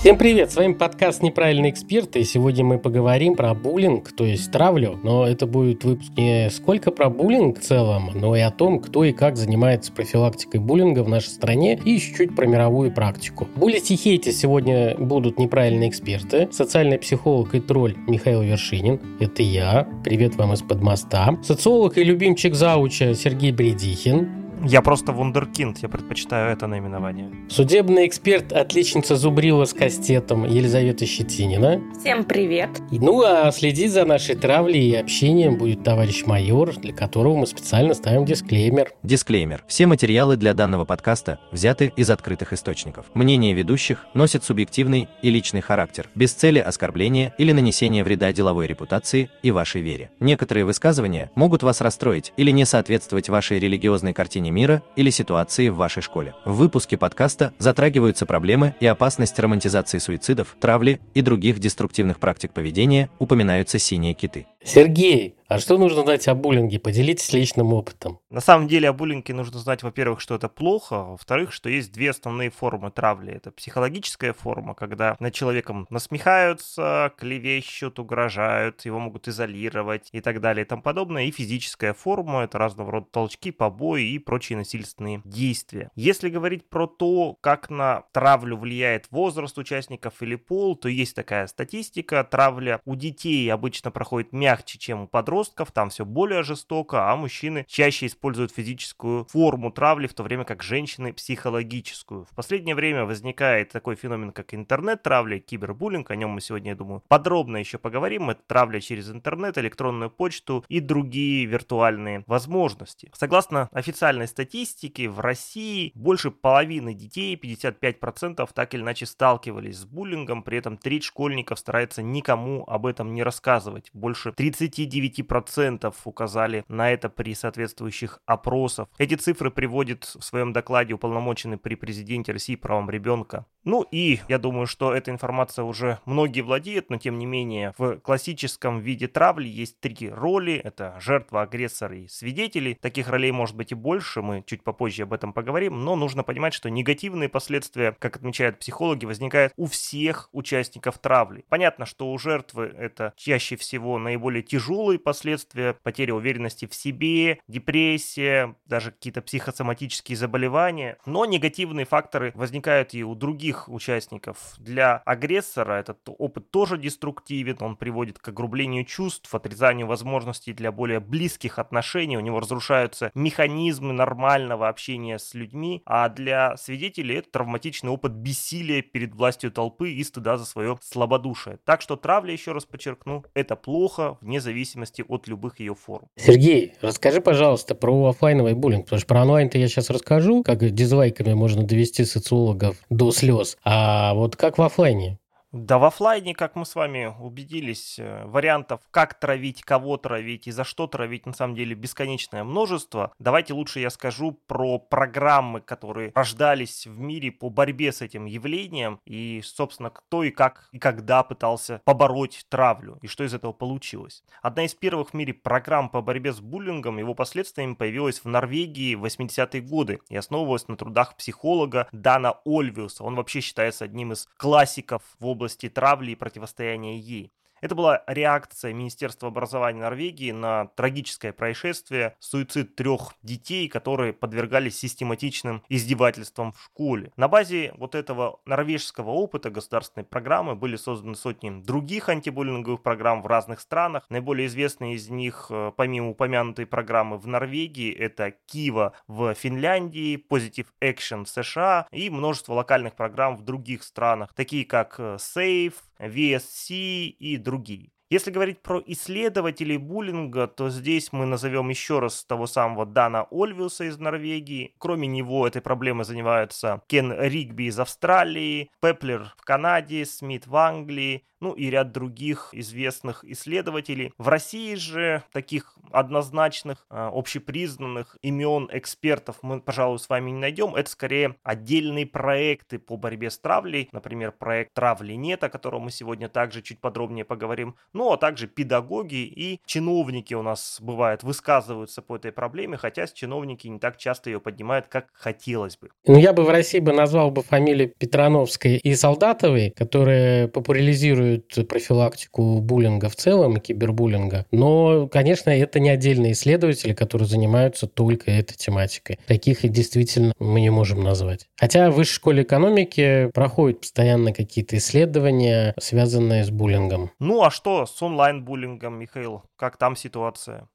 Всем привет, с вами подкаст «Неправильные эксперты», и сегодня мы поговорим про буллинг, то есть травлю, но это будет выпуск не сколько про буллинг в целом, но и о том, кто и как занимается профилактикой буллинга в нашей стране и чуть-чуть про мировую практику. Буллить и хейтить сегодня будут неправильные эксперты, социальный психолог и тролль Михаил Вершинин, это я, привет вам из-под моста, социолог и любимчик зауча Сергей Бредихин, я просто вундеркинд, я предпочитаю это наименование. Судебный эксперт, отличница Зубрила с кастетом Елизавета Щетинина. Всем привет. Ну а следить за нашей травлей и общением будет товарищ майор, для которого мы специально ставим дисклеймер. Дисклеймер. Все материалы для данного подкаста взяты из открытых источников. Мнение ведущих носит субъективный и личный характер, без цели оскорбления или нанесения вреда деловой репутации и вашей вере. Некоторые высказывания могут вас расстроить или не соответствовать вашей религиозной картине картине мира или ситуации в вашей школе. В выпуске подкаста затрагиваются проблемы и опасность романтизации суицидов, травли и других деструктивных практик поведения, упоминаются синие киты. Сергей, а что нужно знать о буллинге? Поделитесь личным опытом. На самом деле о буллинге нужно знать, во-первых, что это плохо, а во-вторых, что есть две основные формы травли. Это психологическая форма, когда над человеком насмехаются, клевещут, угрожают, его могут изолировать и так далее и тому подобное. И физическая форма, это разного рода толчки, побои и прочие насильственные действия. Если говорить про то, как на травлю влияет возраст участников или пол, то есть такая статистика. Травля у детей обычно проходит мягче, чем у подростков там все более жестоко, а мужчины чаще используют физическую форму травли, в то время как женщины психологическую. В последнее время возникает такой феномен, как интернет-травля, кибербуллинг, о нем мы сегодня, я думаю, подробно еще поговорим. Это травля через интернет, электронную почту и другие виртуальные возможности. Согласно официальной статистике, в России больше половины детей, 55%, так или иначе сталкивались с буллингом, при этом треть школьников старается никому об этом не рассказывать. Больше 39 10% указали на это при соответствующих опросах. Эти цифры приводит в своем докладе уполномоченный при президенте России правом ребенка. Ну и я думаю, что эта информация уже многие владеют, но тем не менее в классическом виде травли есть три роли. Это жертва, агрессор и свидетели. Таких ролей может быть и больше, мы чуть попозже об этом поговорим, но нужно понимать, что негативные последствия, как отмечают психологи, возникают у всех участников травли. Понятно, что у жертвы это чаще всего наиболее тяжелые последствия, последствия, потеря уверенности в себе, депрессия, даже какие-то психосоматические заболевания. Но негативные факторы возникают и у других участников. Для агрессора этот опыт тоже деструктивен, он приводит к огрублению чувств, отрезанию возможностей для более близких отношений, у него разрушаются механизмы нормального общения с людьми, а для свидетелей это травматичный опыт бессилия перед властью толпы и стыда за свое слабодушие. Так что травля, еще раз подчеркну, это плохо вне зависимости от любых ее форм. Сергей, расскажи, пожалуйста, про офлайновый буллинг, потому что про онлайн-то я сейчас расскажу, как дизлайками можно довести социологов до слез. А вот как в офлайне? Да в офлайне, как мы с вами убедились, э, вариантов, как травить, кого травить и за что травить, на самом деле бесконечное множество. Давайте лучше я скажу про программы, которые рождались в мире по борьбе с этим явлением и, собственно, кто и как и когда пытался побороть травлю и что из этого получилось. Одна из первых в мире программ по борьбе с буллингом его последствиями появилась в Норвегии в 80-е годы и основывалась на трудах психолога Дана Ольвиуса. Он вообще считается одним из классиков в области области травли и противостояния ей. Это была реакция Министерства образования Норвегии на трагическое происшествие, суицид трех детей, которые подвергались систематичным издевательствам в школе. На базе вот этого норвежского опыта государственной программы были созданы сотни других антибуллинговых программ в разных странах. Наиболее известные из них, э, помимо упомянутой программы в Норвегии, это Кива в Финляндии, Positive Action в США и множество локальных программ в других странах, такие как э, Safe, VSC и другие. Если говорить про исследователей буллинга, то здесь мы назовем еще раз того самого Дана Ольвиуса из Норвегии. Кроме него этой проблемой занимаются Кен Ригби из Австралии, Пеплер в Канаде, Смит в Англии, ну и ряд других известных исследователей. В России же таких однозначных, а, общепризнанных имен экспертов мы, пожалуй, с вами не найдем. Это скорее отдельные проекты по борьбе с травлей, например, проект «Травли нет», о котором мы сегодня также чуть подробнее поговорим, ну а также педагоги и чиновники у нас бывает высказываются по этой проблеме, хотя чиновники не так часто ее поднимают, как хотелось бы. Ну, я бы в России бы назвал бы фамилии Петрановской и Солдатовой, которые популяризируют профилактику буллинга в целом и кибербуллинга. Но, конечно, это не отдельные исследователи, которые занимаются только этой тематикой. Таких и действительно мы не можем назвать. Хотя в высшей школе экономики проходят постоянно какие-то исследования, связанные с буллингом. Ну а что с онлайн-буллингом, Михаил? Как там ситуация?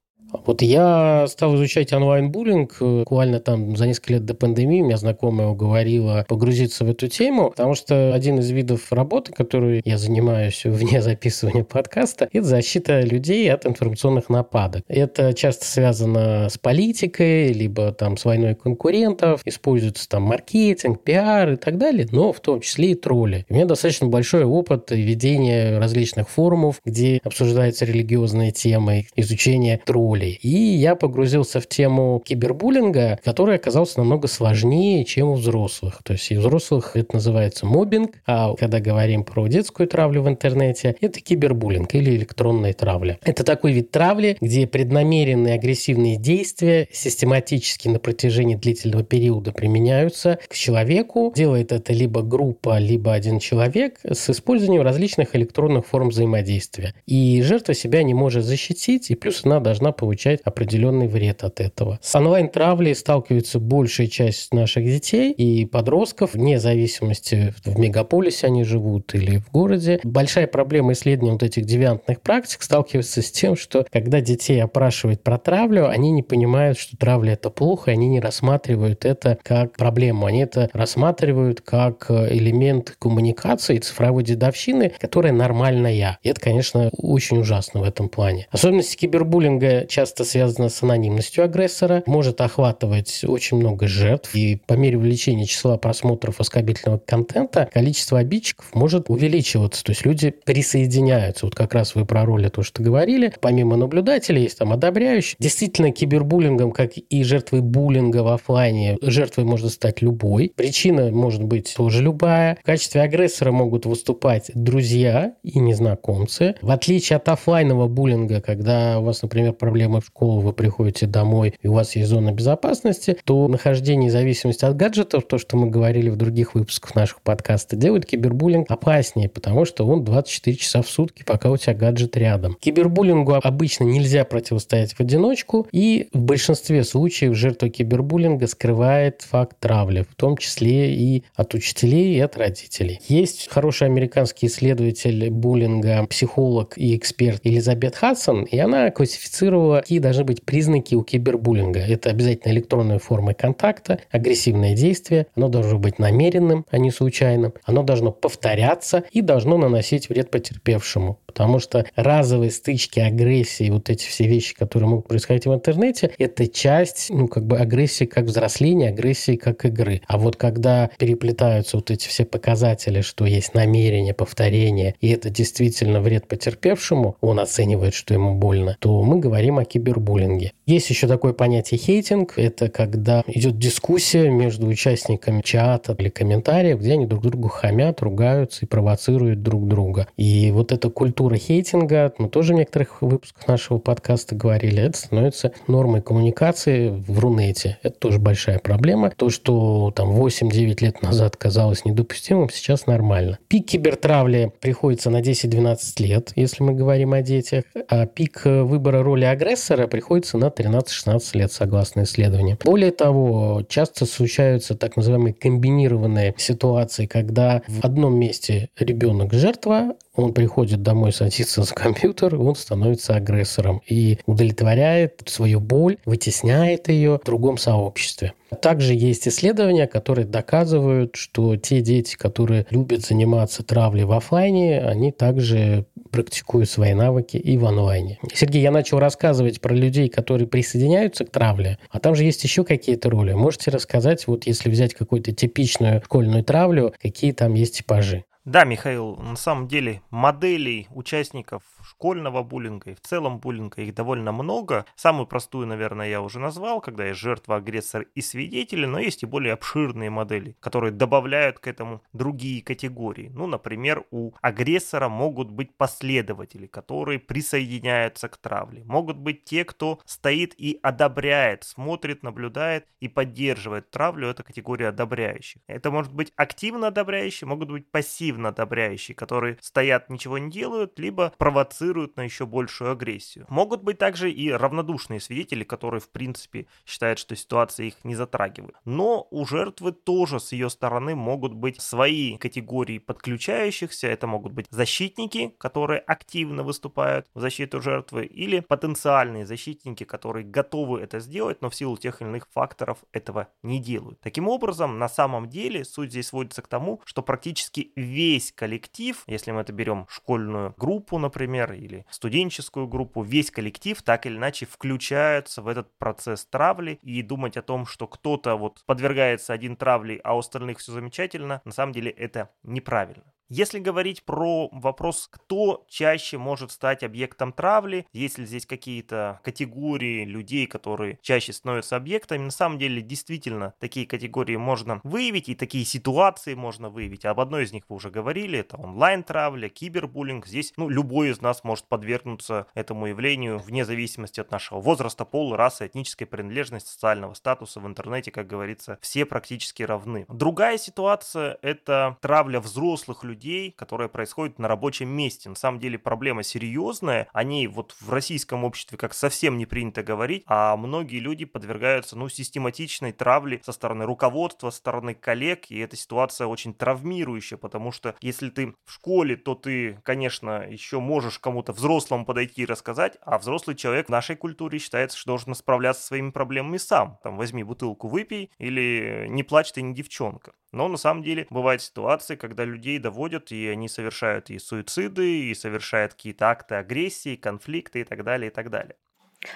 Вот я стал изучать онлайн-буллинг буквально там за несколько лет до пандемии. Меня знакомая уговорила погрузиться в эту тему, потому что один из видов работы, которую я занимаюсь вне записывания подкаста, это защита людей от информационных нападок. Это часто связано с политикой, либо там с войной конкурентов, используется там маркетинг, пиар и так далее, но в том числе и тролли. У меня достаточно большой опыт ведения различных форумов, где обсуждаются религиозные темы, изучение троллей болей. И я погрузился в тему кибербуллинга, который оказался намного сложнее, чем у взрослых. То есть у взрослых это называется мобинг, а когда говорим про детскую травлю в интернете, это кибербуллинг или электронная травля. Это такой вид травли, где преднамеренные агрессивные действия систематически на протяжении длительного периода применяются к человеку. Делает это либо группа, либо один человек с использованием различных электронных форм взаимодействия. И жертва себя не может защитить, и плюс она должна получать определенный вред от этого. С онлайн-травлей сталкивается большая часть наших детей и подростков, вне зависимости, в мегаполисе они живут или в городе. Большая проблема исследования вот этих девиантных практик сталкивается с тем, что когда детей опрашивают про травлю, они не понимают, что травля это плохо, они не рассматривают это как проблему. Они это рассматривают как элемент коммуникации, цифровой дедовщины, которая нормальная. И это, конечно, очень ужасно в этом плане. Особенности кибербуллинга часто связана с анонимностью агрессора, может охватывать очень много жертв, и по мере увеличения числа просмотров оскорбительного контента количество обидчиков может увеличиваться, то есть люди присоединяются. Вот как раз вы про роли то, что говорили. Помимо наблюдателей есть там одобряющие. Действительно, кибербуллингом, как и жертвой буллинга в офлайне, жертвой может стать любой. Причина может быть тоже любая. В качестве агрессора могут выступать друзья и незнакомцы. В отличие от офлайнового буллинга, когда у вас, например, проблемы в школу, вы приходите домой, и у вас есть зона безопасности, то нахождение зависимости от гаджетов, то, что мы говорили в других выпусках наших подкаста, делает кибербуллинг опаснее, потому что он 24 часа в сутки, пока у тебя гаджет рядом. Кибербуллингу обычно нельзя противостоять в одиночку, и в большинстве случаев жертва кибербуллинга скрывает факт травли, в том числе и от учителей, и от родителей. Есть хороший американский исследователь буллинга, психолог и эксперт Элизабет Хадсон, и она классифицировала какие должны быть признаки у кибербуллинга. Это обязательно электронные формы контакта, агрессивное действие, оно должно быть намеренным, а не случайным, оно должно повторяться и должно наносить вред потерпевшему. Потому что разовые стычки, агрессии, вот эти все вещи, которые могут происходить в интернете, это часть, ну, как бы агрессии как взросления, агрессии как игры. А вот когда переплетаются вот эти все показатели, что есть намерение, повторение, и это действительно вред потерпевшему, он оценивает, что ему больно, то мы говорим о кибербуллинге. Есть еще такое понятие хейтинг. Это когда идет дискуссия между участниками чата или комментариев, где они друг другу хамят, ругаются и провоцируют друг друга. И вот эта культура культура хейтинга, мы тоже в некоторых выпусках нашего подкаста говорили, это становится нормой коммуникации в Рунете. Это тоже большая проблема. То, что там 8-9 лет назад казалось недопустимым, сейчас нормально. Пик кибертравли приходится на 10-12 лет, если мы говорим о детях, а пик выбора роли агрессора приходится на 13-16 лет, согласно исследованиям. Более того, часто случаются так называемые комбинированные ситуации, когда в одном месте ребенок жертва, он приходит домой, садится за компьютер, он становится агрессором и удовлетворяет свою боль, вытесняет ее в другом сообществе. Также есть исследования, которые доказывают, что те дети, которые любят заниматься травлей в офлайне, они также практикую свои навыки и в онлайне. Сергей, я начал рассказывать про людей, которые присоединяются к травле, а там же есть еще какие-то роли. Можете рассказать, вот если взять какую-то типичную школьную травлю, какие там есть типажи? Да, Михаил, на самом деле моделей участников школьного буллинга и в целом буллинга их довольно много. Самую простую, наверное, я уже назвал, когда есть жертва, агрессор и свидетели, но есть и более обширные модели, которые добавляют к этому другие категории. Ну, например, у агрессора могут быть последователи, которые присоединяются к травле. Могут быть те, кто стоит и одобряет, смотрит, наблюдает и поддерживает травлю. Это категория одобряющих. Это может быть активно одобряющие, могут быть пассивно одобряющие, которые стоят, ничего не делают, либо провоцируют провоцируют на еще большую агрессию. Могут быть также и равнодушные свидетели, которые в принципе считают, что ситуация их не затрагивает. Но у жертвы тоже с ее стороны могут быть свои категории подключающихся. Это могут быть защитники, которые активно выступают в защиту жертвы, или потенциальные защитники, которые готовы это сделать, но в силу тех или иных факторов этого не делают. Таким образом, на самом деле суть здесь сводится к тому, что практически весь коллектив, если мы это берем школьную группу, например, или студенческую группу, весь коллектив так или иначе включаются в этот процесс травли и думать о том, что кто-то вот подвергается один травле, а у остальных все замечательно, на самом деле это неправильно. Если говорить про вопрос, кто чаще может стать объектом травли, есть ли здесь какие-то категории людей, которые чаще становятся объектами, на самом деле действительно такие категории можно выявить и такие ситуации можно выявить. Об одной из них вы уже говорили, это онлайн-травля, кибербуллинг. Здесь ну, любой из нас может подвергнуться этому явлению вне зависимости от нашего возраста, пола, расы, этнической принадлежности, социального статуса в интернете, как говорится, все практически равны. Другая ситуация – это травля взрослых людей, людей, которая происходит на рабочем месте. На самом деле проблема серьезная, о ней вот в российском обществе как совсем не принято говорить, а многие люди подвергаются ну, систематичной травле со стороны руководства, со стороны коллег, и эта ситуация очень травмирующая, потому что если ты в школе, то ты, конечно, еще можешь кому-то взрослому подойти и рассказать, а взрослый человек в нашей культуре считается, что должен справляться со своими проблемами сам. Там возьми бутылку, выпей, или не плачь, ты не девчонка. Но на самом деле бывают ситуации, когда людей доводят, и они совершают и суициды, и совершают какие-то акты агрессии, конфликты и так далее, и так далее.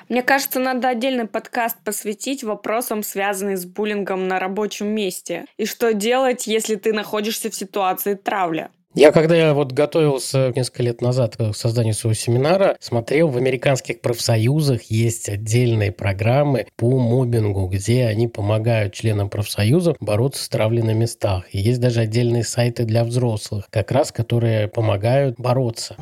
Мне кажется, надо отдельный подкаст посвятить вопросам, связанным с буллингом на рабочем месте. И что делать, если ты находишься в ситуации травли. Я когда я вот готовился несколько лет назад к созданию своего семинара, смотрел в американских профсоюзах есть отдельные программы по мобингу, где они помогают членам профсоюзов бороться с травлей на местах. И есть даже отдельные сайты для взрослых, как раз которые помогают бороться.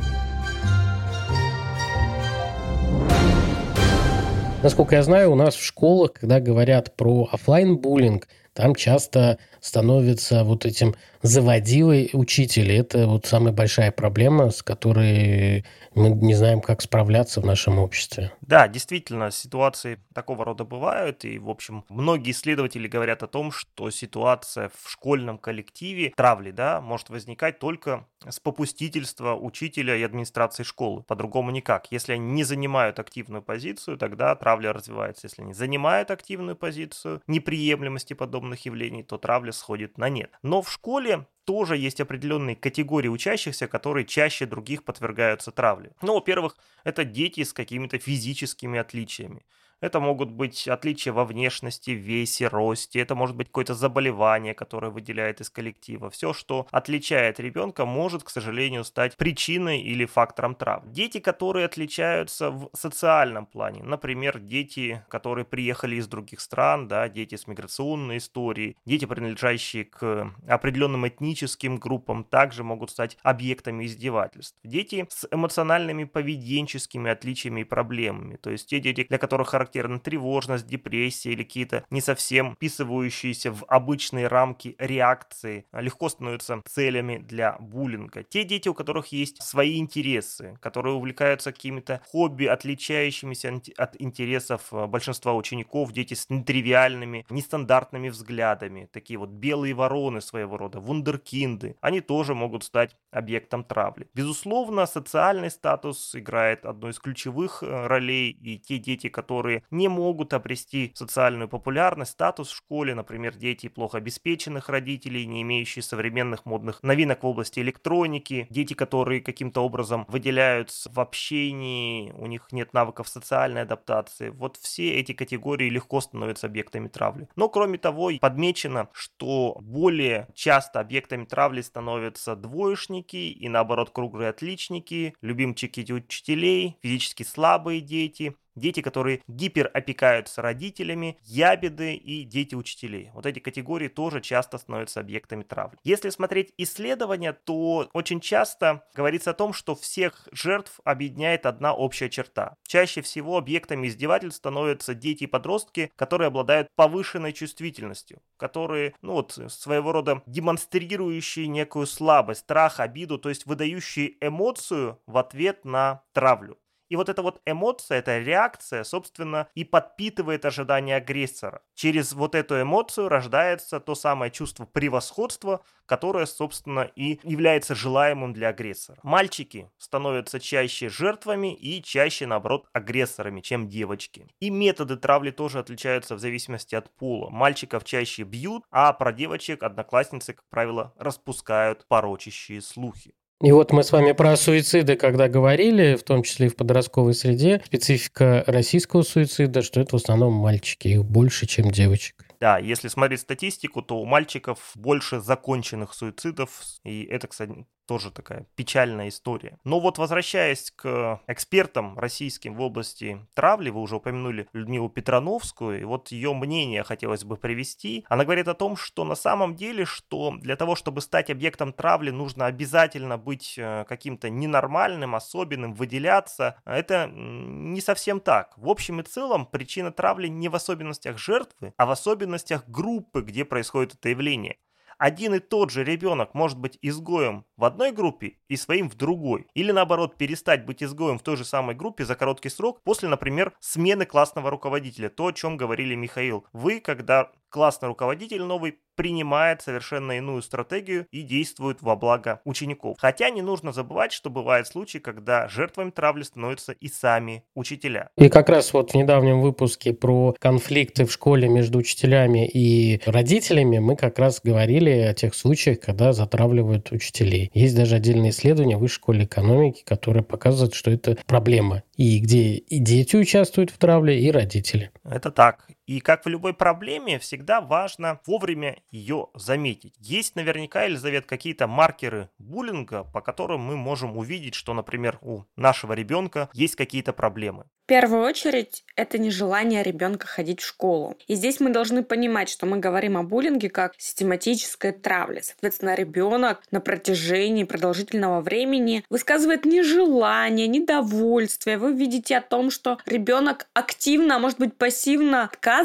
Насколько я знаю, у нас в школах, когда говорят про офлайн буллинг там часто становится вот этим заводилой учитель. Это вот самая большая проблема, с которой мы не знаем, как справляться в нашем обществе. Да, действительно, ситуации такого рода бывают. И, в общем, многие исследователи говорят о том, что ситуация в школьном коллективе травли да, может возникать только с попустительства учителя и администрации школы. По-другому никак. Если они не занимают активную позицию, тогда травля развивается. Если они занимают активную позицию неприемлемости подобных явлений, то травля сходит на нет. Но в школе тоже есть определенные категории учащихся, которые чаще других подвергаются травле. Ну, во-первых, это дети с какими-то физическими отличиями. Это могут быть отличия во внешности, весе, росте. Это может быть какое-то заболевание, которое выделяет из коллектива. Все, что отличает ребенка, может, к сожалению, стать причиной или фактором травм. Дети, которые отличаются в социальном плане. Например, дети, которые приехали из других стран, да, дети с миграционной историей, дети, принадлежащие к определенным этническим группам, также могут стать объектами издевательств. Дети с эмоциональными поведенческими отличиями и проблемами. То есть те дети, для которых характерно характерна тревожность, депрессия или какие-то не совсем вписывающиеся в обычные рамки реакции, легко становятся целями для буллинга. Те дети, у которых есть свои интересы, которые увлекаются какими-то хобби, отличающимися от интересов э, большинства учеников, дети с нетривиальными, нестандартными взглядами, такие вот белые вороны своего рода, вундеркинды, они тоже могут стать объектом травли. Безусловно, социальный статус играет одну из ключевых э, ролей, и те дети, которые которые не могут обрести социальную популярность, статус в школе, например, дети плохо обеспеченных родителей, не имеющие современных модных новинок в области электроники, дети, которые каким-то образом выделяются в общении, у них нет навыков социальной адаптации. Вот все эти категории легко становятся объектами травли. Но кроме того, подмечено, что более часто объектами травли становятся двоечники и наоборот круглые отличники, любимчики учителей, физически слабые дети, дети, которые гиперопекаются родителями, ябеды и дети учителей. Вот эти категории тоже часто становятся объектами травли. Если смотреть исследования, то очень часто говорится о том, что всех жертв объединяет одна общая черта. Чаще всего объектами издевательств становятся дети и подростки, которые обладают повышенной чувствительностью, которые, ну вот, своего рода демонстрирующие некую слабость, страх, обиду, то есть выдающие эмоцию в ответ на травлю. И вот эта вот эмоция, эта реакция, собственно, и подпитывает ожидание агрессора. Через вот эту эмоцию рождается то самое чувство превосходства, которое, собственно, и является желаемым для агрессора. Мальчики становятся чаще жертвами и чаще, наоборот, агрессорами, чем девочки. И методы травли тоже отличаются в зависимости от пола. Мальчиков чаще бьют, а про девочек одноклассницы, как правило, распускают порочащие слухи. И вот мы с вами про суициды, когда говорили, в том числе и в подростковой среде, специфика российского суицида, что это в основном мальчики, их больше, чем девочек. Да, если смотреть статистику, то у мальчиков больше законченных суицидов, и это, кстати, тоже такая печальная история. Но вот возвращаясь к экспертам российским в области травли, вы уже упомянули Людмилу Петрановскую, и вот ее мнение хотелось бы привести. Она говорит о том, что на самом деле, что для того, чтобы стать объектом травли, нужно обязательно быть э, каким-то ненормальным, особенным, выделяться. Это не совсем так. В общем и целом, причина травли не в особенностях жертвы, а в особенностях группы, где происходит это явление один и тот же ребенок может быть изгоем в одной группе и своим в другой. Или наоборот, перестать быть изгоем в той же самой группе за короткий срок после, например, смены классного руководителя. То, о чем говорили Михаил. Вы, когда классный руководитель новый принимает совершенно иную стратегию и действует во благо учеников. Хотя не нужно забывать, что бывают случаи, когда жертвами травли становятся и сами учителя. И как раз вот в недавнем выпуске про конфликты в школе между учителями и родителями мы как раз говорили о тех случаях, когда затравливают учителей. Есть даже отдельное исследование в Высшей школе экономики, которое показывает, что это проблема. И где и дети участвуют в травле, и родители. Это так. И как в любой проблеме, всегда важно вовремя ее заметить. Есть наверняка, Елизавет, какие-то маркеры буллинга, по которым мы можем увидеть, что, например, у нашего ребенка есть какие-то проблемы. В первую очередь, это нежелание ребенка ходить в школу. И здесь мы должны понимать, что мы говорим о буллинге как систематической травле. Соответственно, ребенок на протяжении продолжительного времени высказывает нежелание, недовольствие. Вы видите о том, что ребенок активно, а может быть пассивно отказывается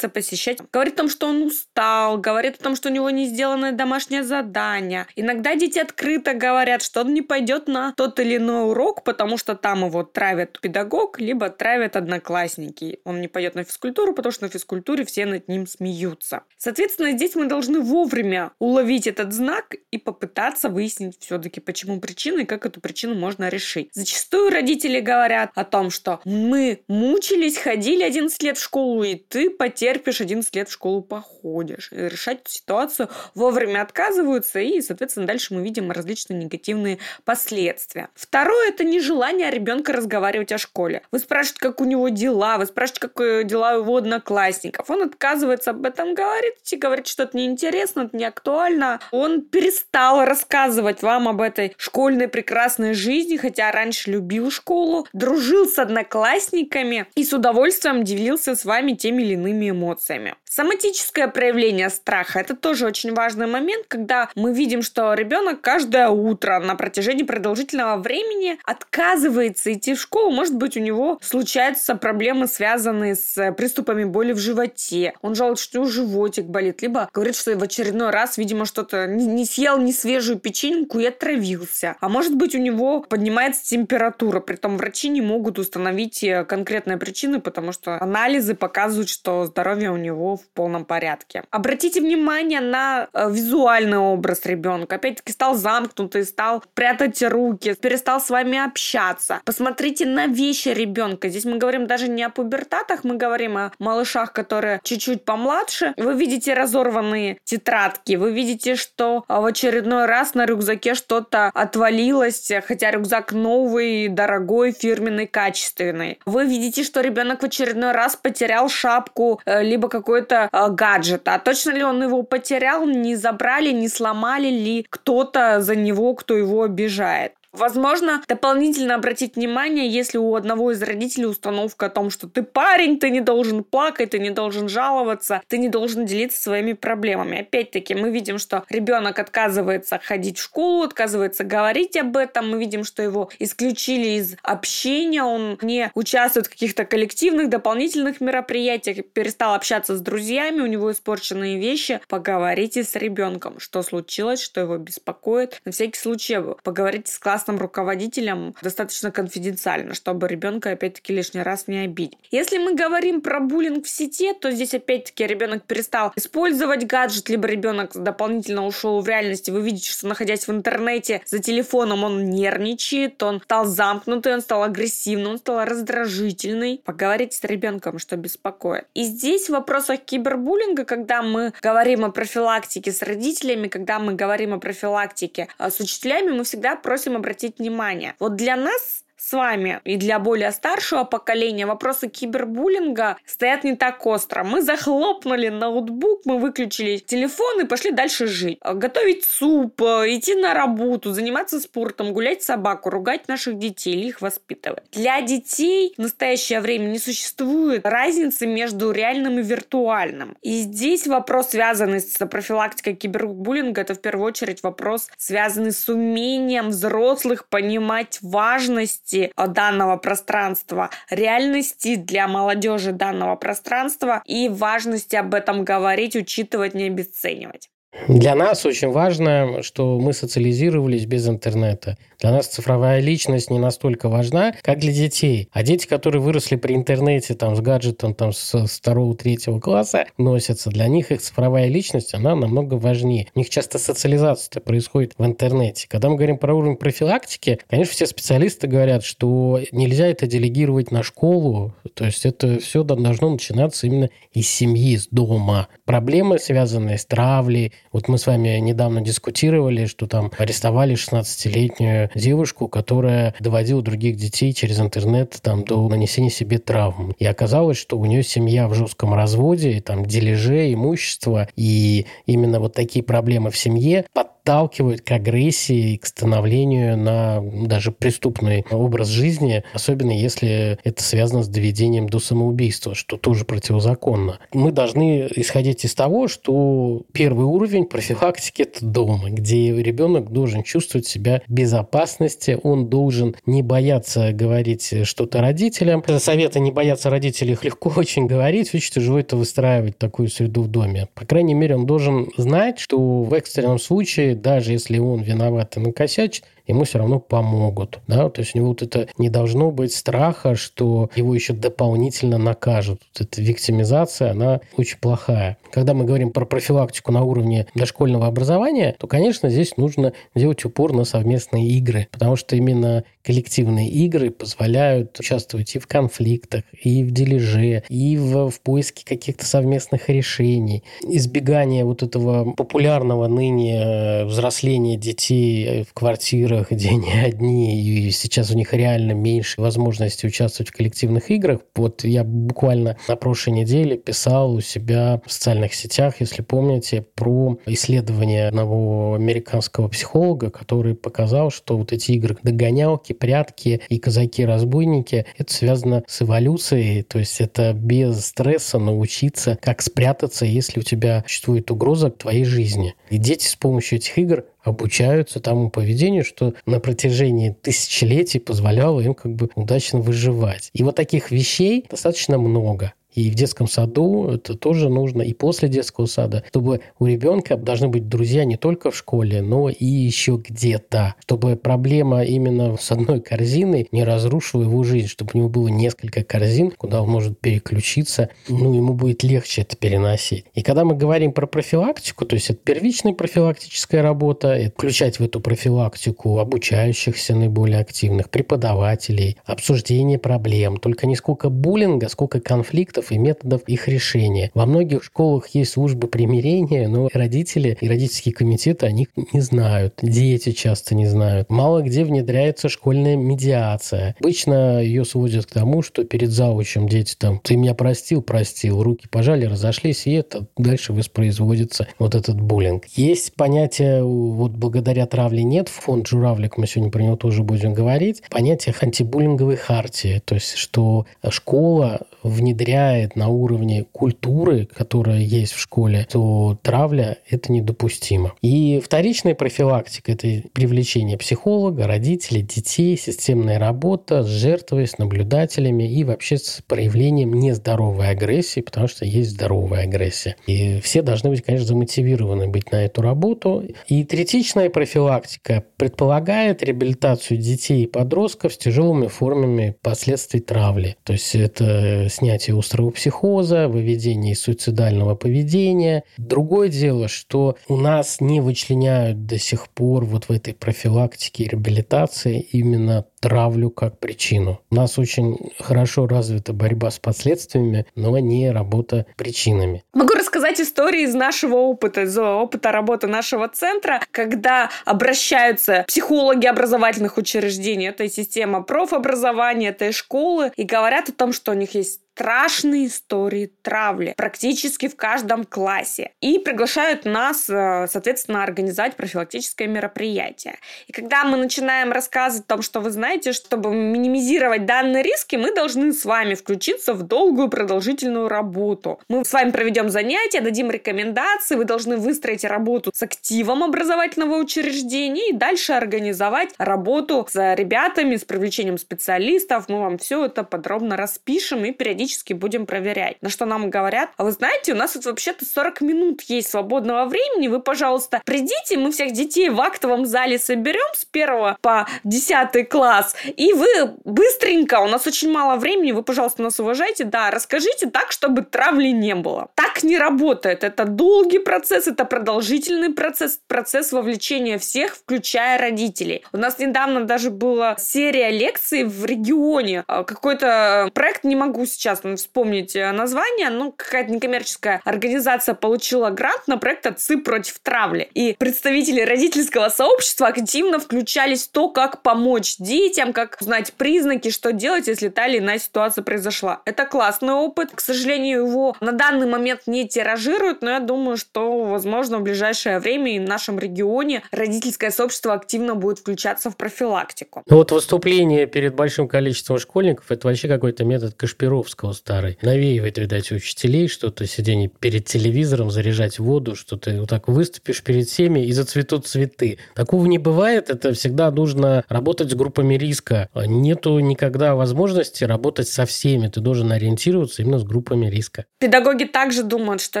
посещать. Говорит о том, что он устал, говорит о том, что у него не сделано домашнее задание. Иногда дети открыто говорят, что он не пойдет на тот или иной урок, потому что там его травят педагог, либо травят одноклассники. Он не пойдет на физкультуру, потому что на физкультуре все над ним смеются. Соответственно, здесь мы должны вовремя уловить этот знак и попытаться выяснить все-таки, почему причина и как эту причину можно решить. Зачастую родители говорят о том, что мы мучились, ходили 11 лет в школу, и ты потерпишь 11 лет в школу походишь. И решать эту ситуацию вовремя отказываются, и, соответственно, дальше мы видим различные негативные последствия. Второе – это нежелание ребенка разговаривать о школе. Вы спрашиваете, как у него дела, вы спрашиваете, как дела у его одноклассников. Он отказывается об этом говорить, и говорит, что это неинтересно, это не актуально. Он перестал рассказывать вам об этой школьной прекрасной жизни, хотя раньше любил школу, дружил с одноклассниками и с удовольствием делился с вами теми или иными эмоциями. Соматическое проявление страха – это тоже очень важный момент, когда мы видим, что ребенок каждое утро на протяжении продолжительного времени отказывается идти в школу. Может быть, у него случаются проблемы, связанные с приступами боли в животе. Он жалуется, что у него животик болит, либо говорит, что в очередной раз, видимо, что-то не съел не свежую печеньку и отравился. А может быть, у него поднимается температура, при том врачи не могут могут установить э, конкретные причины, потому что анализы показывают, что здоровье у него в полном порядке. Обратите внимание на э, визуальный образ ребенка. Опять-таки стал замкнутый, стал прятать руки, перестал с вами общаться. Посмотрите на вещи ребенка. Здесь мы говорим даже не о пубертатах, мы говорим о малышах, которые чуть-чуть помладше. Вы видите разорванные тетрадки, вы видите, что в очередной раз на рюкзаке что-то отвалилось, хотя рюкзак новый, дорогой, фирменный, качественный. Вы видите, что ребенок в очередной раз потерял шапку, э, либо какой-то э, гаджет. А точно ли он его потерял, не забрали, не сломали ли кто-то за него, кто его обижает. Возможно, дополнительно обратить внимание, если у одного из родителей установка о том, что ты парень, ты не должен плакать, ты не должен жаловаться, ты не должен делиться своими проблемами. Опять-таки, мы видим, что ребенок отказывается ходить в школу, отказывается говорить об этом, мы видим, что его исключили из общения, он не участвует в каких-то коллективных дополнительных мероприятиях, перестал общаться с друзьями, у него испорченные вещи. Поговорите с ребенком, что случилось, что его беспокоит. На всякий случай поговорите с классным классным руководителям достаточно конфиденциально, чтобы ребенка опять-таки лишний раз не обидеть. Если мы говорим про буллинг в сети, то здесь опять-таки ребенок перестал использовать гаджет, либо ребенок дополнительно ушел в реальность. Вы видите, что находясь в интернете за телефоном, он нервничает, он стал замкнутый, он стал агрессивный, он стал раздражительный. Поговорите с ребенком, что беспокоит. И здесь в вопросах кибербуллинга, когда мы говорим о профилактике с родителями, когда мы говорим о профилактике а, с учителями, мы всегда просим обратить обратить внимание. Вот для нас с вами и для более старшего поколения вопросы кибербуллинга стоят не так остро. Мы захлопнули ноутбук, мы выключили телефон и пошли дальше жить. Готовить суп, идти на работу, заниматься спортом, гулять собаку, ругать наших детей или их воспитывать. Для детей в настоящее время не существует разницы между реальным и виртуальным. И здесь вопрос, связанный с профилактикой кибербуллинга, это в первую очередь вопрос, связанный с умением взрослых понимать важность реальности данного пространства, реальности для молодежи данного пространства и важности об этом говорить, учитывать, не обесценивать. Для нас очень важно, что мы социализировались без интернета. Для нас цифровая личность не настолько важна, как для детей. А дети, которые выросли при интернете, там, с гаджетом там, с второго-третьего класса носятся, для них их цифровая личность, она намного важнее. У них часто социализация происходит в интернете. Когда мы говорим про уровень профилактики, конечно, все специалисты говорят, что нельзя это делегировать на школу, то есть это все должно начинаться именно из семьи, с дома. Проблемы, связанные с травлей, вот мы с вами недавно дискутировали, что там арестовали 16-летнюю девушку, которая доводила других детей через интернет там, до нанесения себе травм. И оказалось, что у нее семья в жестком разводе, там дележе, имущество, и именно вот такие проблемы в семье под подталкивают к агрессии, к становлению на даже преступный образ жизни, особенно если это связано с доведением до самоубийства, что тоже противозаконно. Мы должны исходить из того, что первый уровень профилактики – это дома, где ребенок должен чувствовать себя в безопасности, он должен не бояться говорить что-то родителям. Советы не бояться родителей их легко очень говорить, очень тяжело это выстраивать такую среду в доме. По крайней мере, он должен знать, что в экстренном случае даже если он виноват и накосячит, ему все равно помогут. Да? То есть у него вот это не должно быть страха, что его еще дополнительно накажут. Вот эта виктимизация, она очень плохая. Когда мы говорим про профилактику на уровне дошкольного образования, то, конечно, здесь нужно делать упор на совместные игры, потому что именно коллективные игры позволяют участвовать и в конфликтах, и в дележе, и в, в поиске каких-то совместных решений. Избегание вот этого популярного ныне взросления детей в квартирах играх, где они одни, и сейчас у них реально меньше возможности участвовать в коллективных играх. Вот я буквально на прошлой неделе писал у себя в социальных сетях, если помните, про исследование одного американского психолога, который показал, что вот эти игры догонялки, прятки и казаки-разбойники, это связано с эволюцией, то есть это без стресса научиться, как спрятаться, если у тебя существует угроза к твоей жизни. И дети с помощью этих игр обучаются тому поведению, что на протяжении тысячелетий позволяло им как бы удачно выживать. И вот таких вещей достаточно много. И в детском саду это тоже нужно, и после детского сада, чтобы у ребенка должны быть друзья не только в школе, но и еще где-то, чтобы проблема именно с одной корзиной не разрушила его жизнь, чтобы у него было несколько корзин, куда он может переключиться, ну, ему будет легче это переносить. И когда мы говорим про профилактику, то есть это первичная профилактическая работа, это включать в эту профилактику обучающихся наиболее активных, преподавателей, обсуждение проблем, только не сколько буллинга, сколько конфликтов и методов их решения. Во многих школах есть службы примирения, но родители и родительские комитеты о них не знают. Дети часто не знают. Мало где внедряется школьная медиация. Обычно ее сводят к тому, что перед заучем дети там «ты меня простил, простил», руки пожали, разошлись, и это дальше воспроизводится вот этот буллинг. Есть понятие, вот благодаря травле нет, фонд «Журавлик», мы сегодня про него тоже будем говорить, понятие антибуллинговой хартии, то есть что школа внедряет на уровне культуры, которая есть в школе, то травля – это недопустимо. И вторичная профилактика – это привлечение психолога, родителей, детей, системная работа с жертвой, с наблюдателями и вообще с проявлением нездоровой агрессии, потому что есть здоровая агрессия. И все должны быть, конечно, замотивированы быть на эту работу. И третичная профилактика предполагает реабилитацию детей и подростков с тяжелыми формами последствий травли. То есть это снятие острого психоза, выведение из суицидального поведения. Другое дело, что у нас не вычленяют до сих пор вот в этой профилактике и реабилитации именно травлю как причину. У нас очень хорошо развита борьба с последствиями, но не работа причинами. Могу рассказать истории из нашего опыта, из опыта работы нашего центра, когда обращаются психологи образовательных учреждений, это система профобразования, это и школы, и говорят о том, что у них есть страшные истории травли практически в каждом классе. И приглашают нас, э, соответственно, организовать профилактическое мероприятие. И когда мы начинаем рассказывать о том, что вы знаете, чтобы минимизировать данные риски, мы должны с вами включиться в долгую продолжительную работу. Мы с вами проведем занятия, дадим рекомендации, вы должны выстроить работу с активом образовательного учреждения и дальше организовать работу с ребятами, с привлечением специалистов. Мы вам все это подробно распишем и периодически периодически будем проверять. На что нам говорят, а вы знаете, у нас вот вообще-то 40 минут есть свободного времени, вы, пожалуйста, придите, мы всех детей в актовом зале соберем с 1 по 10 класс, и вы быстренько, у нас очень мало времени, вы, пожалуйста, нас уважайте, да, расскажите так, чтобы травли не было. Так не работает. Это долгий процесс, это продолжительный процесс, процесс вовлечения всех, включая родителей. У нас недавно даже была серия лекций в регионе. А, какой-то проект, не могу сейчас сейчас вспомнить э, название, ну, какая-то некоммерческая организация получила грант на проект «Отцы против травли». И представители родительского сообщества активно включались в то, как помочь детям, как узнать признаки, что делать, если та или иная ситуация произошла. Это классный опыт. К сожалению, его на данный момент не тиражируют, но я думаю, что, возможно, в ближайшее время и в нашем регионе родительское сообщество активно будет включаться в профилактику. Ну вот выступление перед большим количеством школьников – это вообще какой-то метод Кашпировского Достоевского старый. Навеивает, видать, учителей что-то, сидение перед телевизором, заряжать воду, что ты вот так выступишь перед всеми и зацветут цветы. Такого не бывает. Это всегда нужно работать с группами риска. Нету никогда возможности работать со всеми. Ты должен ориентироваться именно с группами риска. Педагоги также думают, что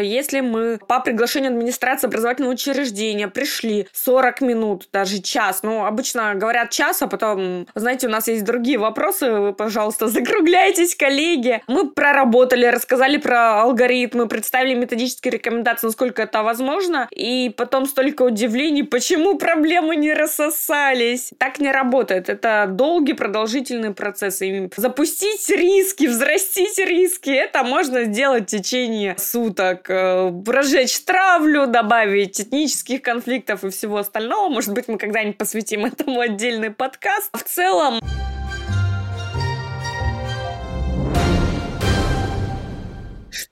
если мы по приглашению администрации образовательного учреждения пришли 40 минут, даже час, ну, обычно говорят час, а потом, знаете, у нас есть другие вопросы, вы, пожалуйста, закругляйтесь, коллеги. Мы проработали, рассказали про алгоритмы, представили методические рекомендации, насколько это возможно, и потом столько удивлений, почему проблемы не рассосались. Так не работает. Это долгий, продолжительный процесс. И запустить риски, взрастить риски, это можно сделать в течение суток. Э, разжечь травлю, добавить этнических конфликтов и всего остального. Может быть, мы когда-нибудь посвятим этому отдельный подкаст. В целом...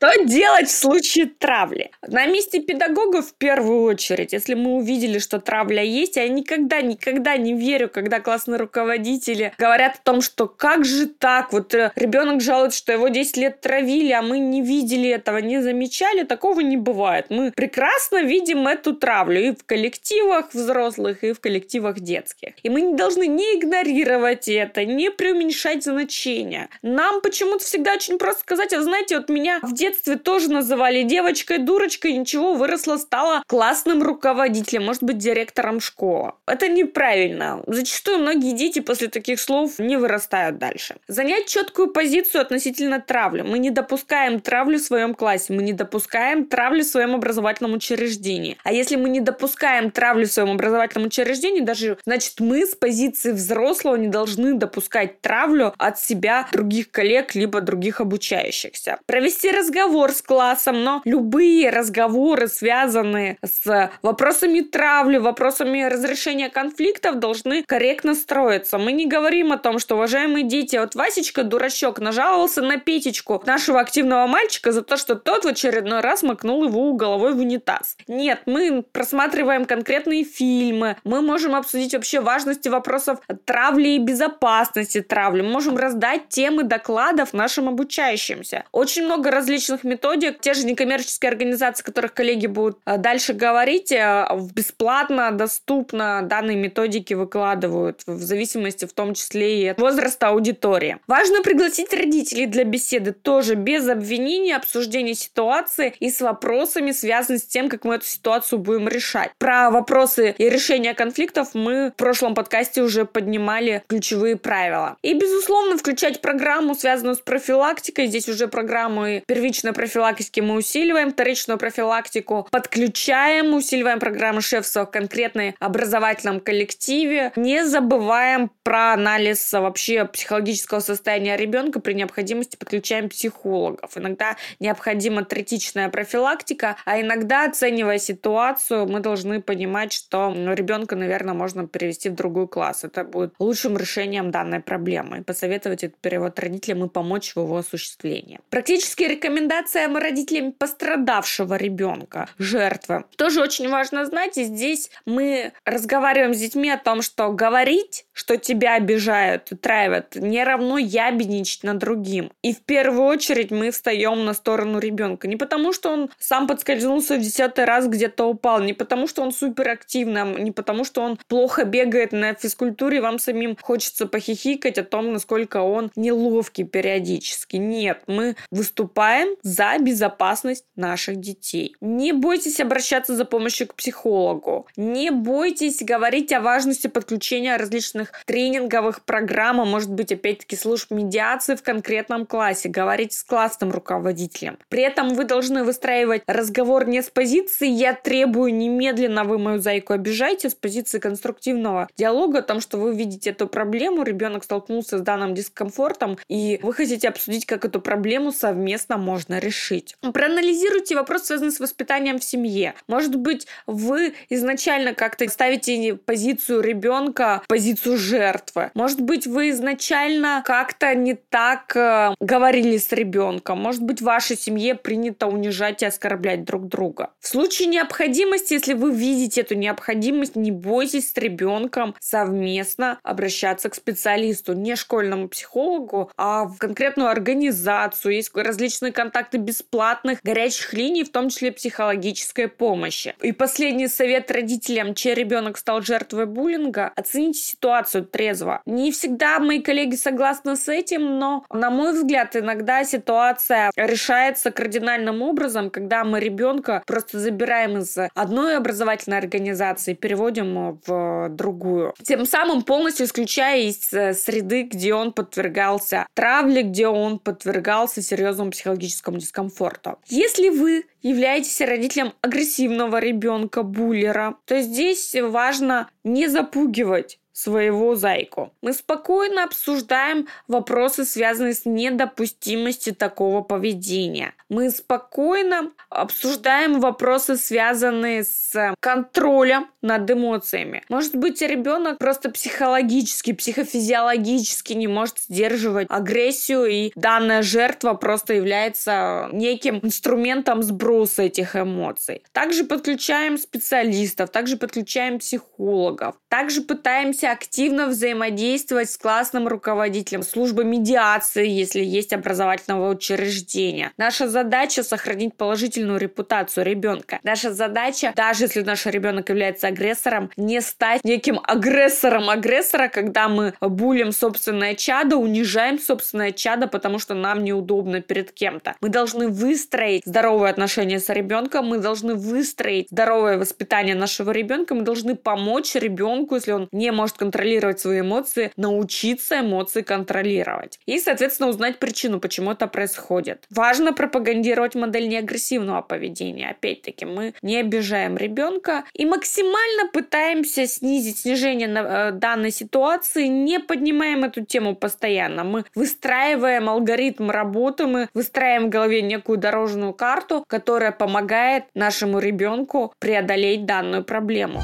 Что делать в случае травли? На месте педагога в первую очередь, если мы увидели, что травля есть, я никогда, никогда не верю, когда классные руководители говорят о том, что как же так, вот э, ребенок жалуется, что его 10 лет травили, а мы не видели этого, не замечали, такого не бывает. Мы прекрасно видим эту травлю и в коллективах взрослых, и в коллективах детских. И мы не должны не игнорировать это, не преуменьшать значение. Нам почему-то всегда очень просто сказать, а знаете, вот меня в детстве тоже называли девочкой, дурочкой, ничего, выросла, стала классным руководителем, может быть, директором школы. Это неправильно. Зачастую многие дети после таких слов не вырастают дальше. Занять четкую позицию относительно травли. Мы не допускаем травлю в своем классе, мы не допускаем травлю в своем образовательном учреждении. А если мы не допускаем травлю в своем образовательном учреждении, даже, значит, мы с позиции взрослого не должны допускать травлю от себя других коллег либо других обучающихся. Провести разговор с классом, но любые разговоры, связанные с вопросами травли, вопросами разрешения конфликтов, должны корректно строиться. Мы не говорим о том, что, уважаемые дети, вот Васечка, дурачок, нажаловался на Петечку, нашего активного мальчика, за то, что тот в очередной раз макнул его головой в унитаз. Нет, мы просматриваем конкретные фильмы, мы можем обсудить вообще важности вопросов травли и безопасности травли, мы можем раздать темы докладов нашим обучающимся. Очень много различных методик, те же некоммерческие организации, о которых коллеги будут э, дальше говорить, э, бесплатно, доступно данные методики выкладывают, в зависимости в том числе и от возраста аудитории. Важно пригласить родителей для беседы тоже без обвинения, обсуждения ситуации и с вопросами, связанными с тем, как мы эту ситуацию будем решать. Про вопросы и решения конфликтов мы в прошлом подкасте уже поднимали ключевые правила. И, безусловно, включать программу, связанную с профилактикой. Здесь уже программы первичной профилактики мы усиливаем, вторичную профилактику подключаем, усиливаем программы шефства в конкретной образовательном коллективе. Не забываем про анализ вообще психологического состояния ребенка. При необходимости подключаем психологов. Иногда необходима третичная профилактика, а иногда, оценивая ситуацию, мы должны понимать, что ребенка, наверное, можно перевести в другой класс. Это будет лучшим решением данной проблемы. Посоветовать этот перевод родителям и помочь в его осуществлении. Практические рекомендации родителям пострадавшего ребенка, жертвы. Тоже очень важно знать. И здесь мы разговариваем с детьми о том, что говорить, что тебя обижают, травят, не равно ябедничать над другим. И в первую очередь мы встаем на сторону ребенка. Не потому, что он сам подскользнулся в десятый раз где-то упал, не потому, что он суперактивный, не потому, что он плохо бегает на физкультуре, вам самим хочется похихикать о том, насколько он неловкий периодически. Нет, мы выступаем за безопасность наших детей. Не бойтесь обращаться за помощью к психологу. Не бойтесь говорить о важности подключения различных тренинговых программ, а может быть, опять-таки, служб медиации в конкретном классе. Говорить с классным руководителем. При этом вы должны выстраивать разговор не с позиции «я требую немедленно, вы мою зайку обижаете», а с позиции конструктивного диалога о том, что вы видите эту проблему, ребенок столкнулся с данным дискомфортом, и вы хотите обсудить, как эту проблему совместно можно решить. Проанализируйте вопрос, связанный с воспитанием в семье. Может быть, вы изначально как-то ставите позицию ребенка, позицию жертвы. Может быть, вы изначально как-то не так э, говорили с ребенком. Может быть, в вашей семье принято унижать и оскорблять друг друга. В случае необходимости, если вы видите эту необходимость, не бойтесь с ребенком совместно обращаться к специалисту, не школьному психологу, а в конкретную организацию. Есть различные контакты бесплатных горячих линий, в том числе психологической помощи. И последний совет родителям, чей ребенок стал жертвой буллинга, оцените ситуацию трезво. Не всегда мои коллеги согласны с этим, но, на мой взгляд, иногда ситуация решается кардинальным образом, когда мы ребенка просто забираем из одной образовательной организации, переводим в другую. Тем самым полностью исключая из э, среды, где он подвергался травле, где он подвергался серьезному психологическому дискомфорту. Если вы являетесь родителем агрессивного ребенка, буллера, то здесь важно не запугивать своего зайку. Мы спокойно обсуждаем вопросы, связанные с недопустимостью такого поведения. Мы спокойно обсуждаем вопросы, связанные с контролем над эмоциями. Может быть, ребенок просто психологически, психофизиологически не может сдерживать агрессию, и данная жертва просто является неким инструментом сброса этих эмоций. Также подключаем специалистов, также подключаем психологов, также пытаемся активно взаимодействовать с классным руководителем, службой медиации, если есть образовательного учреждения. Наша задача сохранить положительную репутацию ребенка. Наша задача, даже если наш ребенок является агрессором, не стать неким агрессором агрессора, когда мы булим собственное чадо, унижаем собственное чадо, потому что нам неудобно перед кем-то. Мы должны выстроить здоровые отношения с ребенком, мы должны выстроить здоровое воспитание нашего ребенка, мы должны помочь ребенку, если он не может контролировать свои эмоции, научиться эмоции контролировать. И, соответственно, узнать причину, почему это происходит. Важно пропагандировать модель неагрессивного поведения. Опять-таки, мы не обижаем ребенка и максимально пытаемся снизить снижение э, данной ситуации, не поднимаем эту тему постоянно. Мы выстраиваем алгоритм работы, мы выстраиваем в голове некую дорожную карту, которая помогает нашему ребенку преодолеть данную проблему.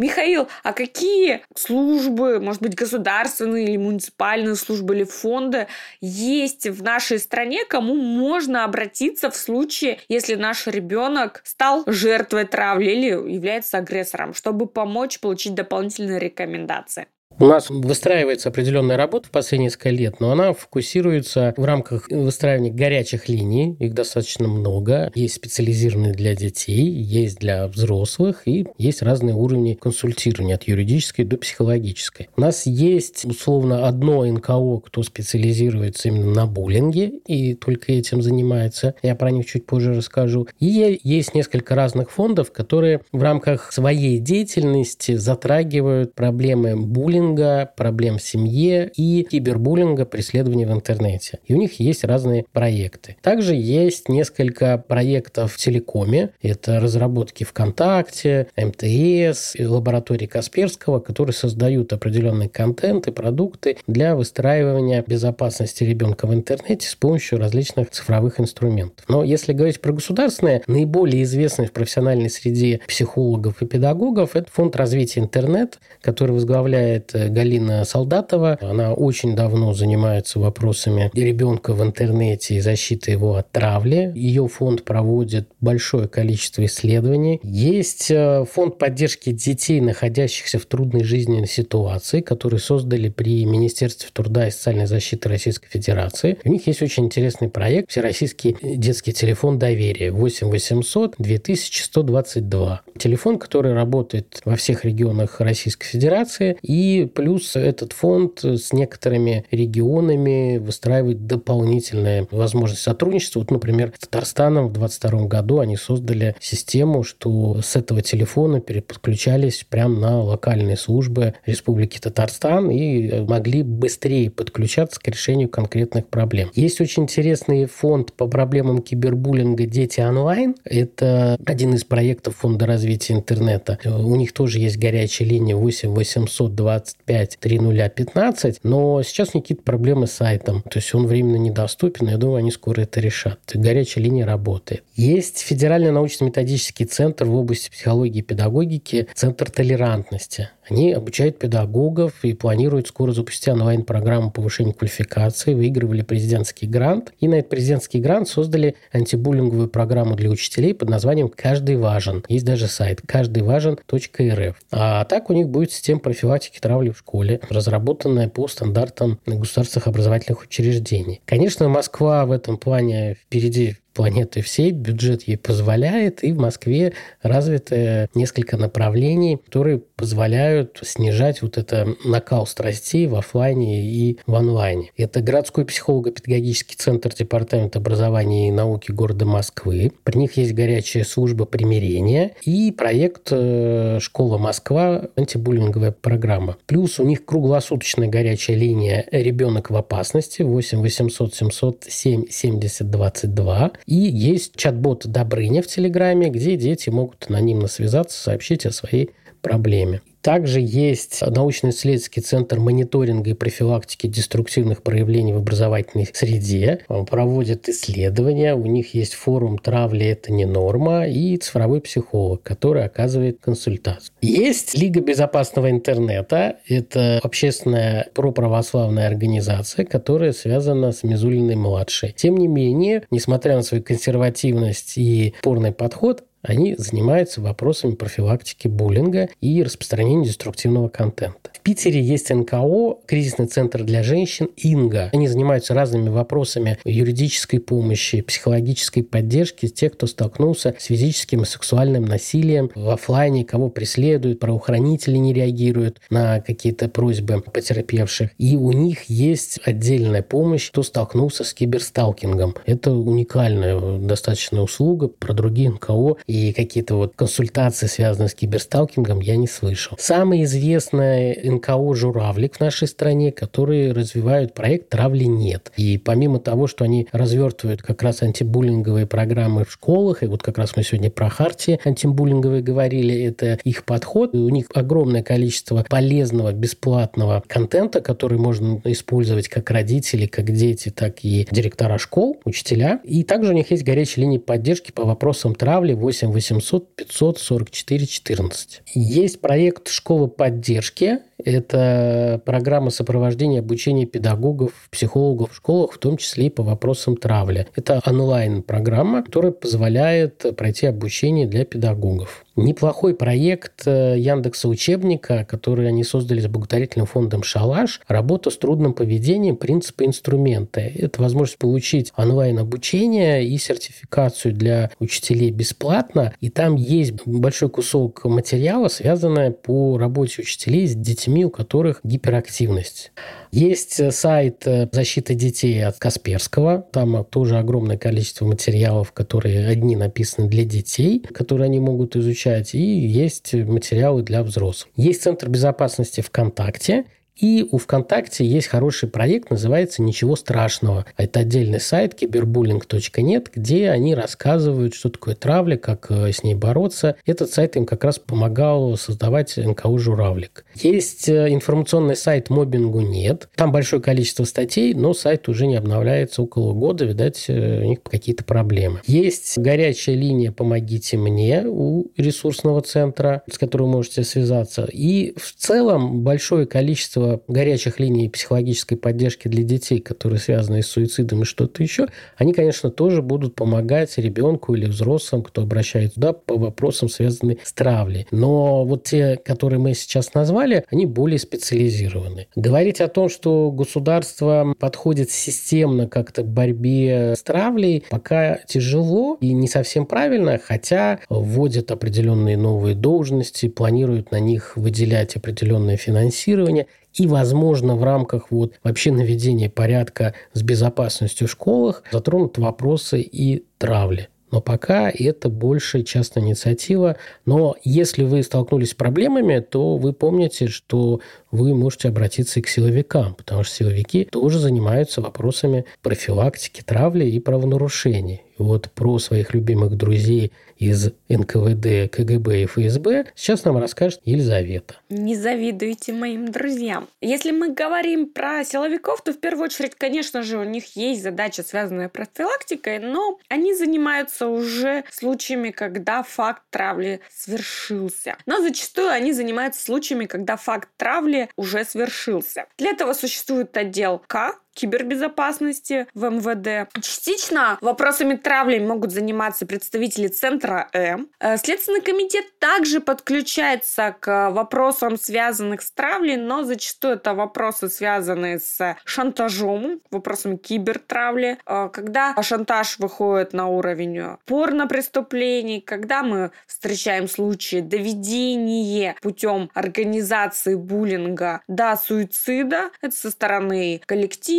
Михаил, а какие службы, может быть, государственные или муниципальные службы или фонды есть в нашей стране, кому можно обратиться в случае, если наш ребенок стал жертвой травли или является агрессором, чтобы помочь получить дополнительные рекомендации? У нас выстраивается определенная работа в последние несколько лет, но она фокусируется в рамках выстраивания горячих линий. Их достаточно много. Есть специализированные для детей, есть для взрослых и есть разные уровни консультирования от юридической до психологической. У нас есть условно одно НКО, кто специализируется именно на буллинге и только этим занимается. Я про них чуть позже расскажу. И есть несколько разных фондов, которые в рамках своей деятельности затрагивают проблемы буллинга буллинга, проблем в семье и кибербуллинга, преследования в интернете. И у них есть разные проекты. Также есть несколько проектов в телекоме. Это разработки ВКонтакте, МТС, лаборатории Касперского, которые создают определенный контент и продукты для выстраивания безопасности ребенка в интернете с помощью различных цифровых инструментов. Но если говорить про государственные, наиболее известный в профессиональной среде психологов и педагогов это фонд развития интернет, который возглавляет Галина Солдатова. Она очень давно занимается вопросами ребенка в интернете и защиты его от травли. Ее фонд проводит большое количество исследований. Есть э, фонд поддержки детей, находящихся в трудной жизненной ситуации, который создали при Министерстве труда и социальной защиты Российской Федерации. У них есть очень интересный проект «Всероссийский детский телефон доверия» 8 800 2122. Телефон, который работает во всех регионах Российской Федерации и плюс этот фонд с некоторыми регионами выстраивает дополнительные возможности сотрудничества. Вот, например, с Татарстаном в 2022 году они создали систему, что с этого телефона переподключались прямо на локальные службы Республики Татарстан и могли быстрее подключаться к решению конкретных проблем. Есть очень интересный фонд по проблемам кибербуллинга «Дети онлайн». Это один из проектов Фонда развития интернета. У них тоже есть горячая линия 8 820 25 3015, но сейчас у них какие-то проблемы с сайтом. То есть он временно недоступен, я думаю, они скоро это решат. Горячая линия работает. Есть Федеральный научно-методический центр в области психологии и педагогики, Центр толерантности. Они обучают педагогов и планируют скоро запустить онлайн-программу повышения квалификации, выигрывали президентский грант. И на этот президентский грант создали антибуллинговую программу для учителей под названием «Каждый важен». Есть даже сайт каждыйважен.рф. А так у них будет система профилактики травли в школе, разработанная по стандартам государственных образовательных учреждений. Конечно, Москва в этом плане впереди планеты всей, бюджет ей позволяет, и в Москве развиты несколько направлений, которые позволяют снижать вот это накал страстей в офлайне и в онлайне. Это городской психолого-педагогический центр Департамента образования и науки города Москвы. При них есть горячая служба примирения и проект э, «Школа Москва. Антибуллинговая программа». Плюс у них круглосуточная горячая линия «Ребенок в опасности» 8 800 707 70 22 и есть чат-бот Добрыня в Телеграме, где дети могут анонимно связаться, сообщить о своей проблеме. Также есть научно-исследовательский центр мониторинга и профилактики деструктивных проявлений в образовательной среде. Он проводит исследования, у них есть форум «Травли – это не норма» и цифровой психолог, который оказывает консультацию. Есть Лига безопасного интернета. Это общественная проправославная организация, которая связана с Мизулиной-младшей. Тем не менее, несмотря на свою консервативность и порный подход, они занимаются вопросами профилактики буллинга и распространения деструктивного контента. В Питере есть НКО, кризисный центр для женщин «Инга». Они занимаются разными вопросами юридической помощи, психологической поддержки тех, кто столкнулся с физическим и сексуальным насилием в офлайне, кого преследуют, правоохранители не реагируют на какие-то просьбы потерпевших. И у них есть отдельная помощь, кто столкнулся с киберсталкингом. Это уникальная достаточно услуга. Про другие НКО и какие-то вот консультации, связанные с киберсталкингом, я не слышал. Самое известное НКО «Журавлик» в нашей стране, которые развивают проект «Травли нет». И помимо того, что они развертывают как раз антибуллинговые программы в школах, и вот как раз мы сегодня про хартии антибуллинговые говорили, это их подход. У них огромное количество полезного, бесплатного контента, который можно использовать как родители, как дети, так и директора школ, учителя. И также у них есть горячая линия поддержки по вопросам травли 8 8 800 544 14. Есть проект «Школа поддержки». Это программа сопровождения обучения педагогов, психологов в школах, в том числе и по вопросам травли. Это онлайн-программа, которая позволяет пройти обучение для педагогов. Неплохой проект э, Яндекса учебника, который они создали с благотворительным фондом «Шалаш». Работа с трудным поведением, принципы инструмента. Это возможность получить онлайн-обучение и сертификацию для учителей бесплатно. И там есть большой кусок материала, связанный по работе учителей с детьми, у которых гиперактивность. Есть э, сайт э, защиты детей от Касперского. Там тоже огромное количество материалов, которые одни написаны для детей, которые они могут изучать, и есть материалы для взрослых. Есть Центр безопасности ВКонтакте, и у ВКонтакте есть хороший проект, называется «Ничего страшного». Это отдельный сайт кибербуллинг.нет, где они рассказывают, что такое травля, как э, с ней бороться. Этот сайт им как раз помогал создавать НКО «Журавлик». Есть э, информационный сайт «Мобингу нет». Там большое количество статей, но сайт уже не обновляется около года. Видать, э, у них какие-то проблемы. Есть горячая линия «Помогите мне» у ресурсного центра, с которым вы можете связаться. И в целом большое количество горячих линий психологической поддержки для детей, которые связаны с суицидом и что-то еще, они, конечно, тоже будут помогать ребенку или взрослым, кто обращается туда по вопросам, связанным с травлей. Но вот те, которые мы сейчас назвали, они более специализированы. Говорить о том, что государство подходит системно как-то к борьбе с травлей, пока тяжело и не совсем правильно, хотя вводят определенные новые должности, планируют на них выделять определенное финансирование. И, возможно, в рамках вот вообще наведения порядка с безопасностью в школах затронут вопросы и травли. Но пока это больше частная инициатива. Но если вы столкнулись с проблемами, то вы помните, что вы можете обратиться и к силовикам, потому что силовики тоже занимаются вопросами профилактики травли и правонарушений. И вот про своих любимых друзей из НКВД, КГБ и ФСБ сейчас нам расскажет Елизавета. Не завидуйте моим друзьям. Если мы говорим про силовиков, то в первую очередь, конечно же, у них есть задача, связанная с профилактикой, но они занимаются уже случаями, когда факт травли свершился. Но зачастую они занимаются случаями, когда факт травли уже свершился. Для этого существует отдел К, кибербезопасности в МВД. Частично вопросами травли могут заниматься представители Центра М. Э, Следственный комитет также подключается к вопросам, связанных с травлей, но зачастую это вопросы, связанные с шантажом, вопросами кибертравли, э, когда шантаж выходит на уровень порно-преступлений, когда мы встречаем случаи доведения путем организации буллинга до суицида, это со стороны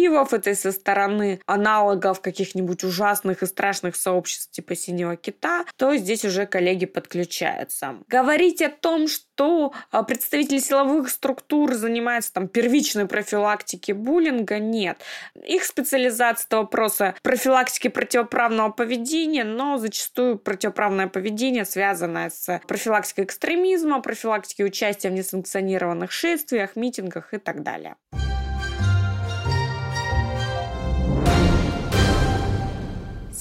коллективов, это со стороны аналогов каких-нибудь ужасных и страшных сообществ типа Синего Кита, то здесь уже коллеги подключаются. Говорить о том, что а, представители силовых структур занимаются там первичной профилактикой буллинга, нет. Их специализация это вопросы профилактики противоправного поведения, но зачастую противоправное поведение связанное с профилактикой экстремизма, профилактикой участия в несанкционированных шествиях, митингах и так далее.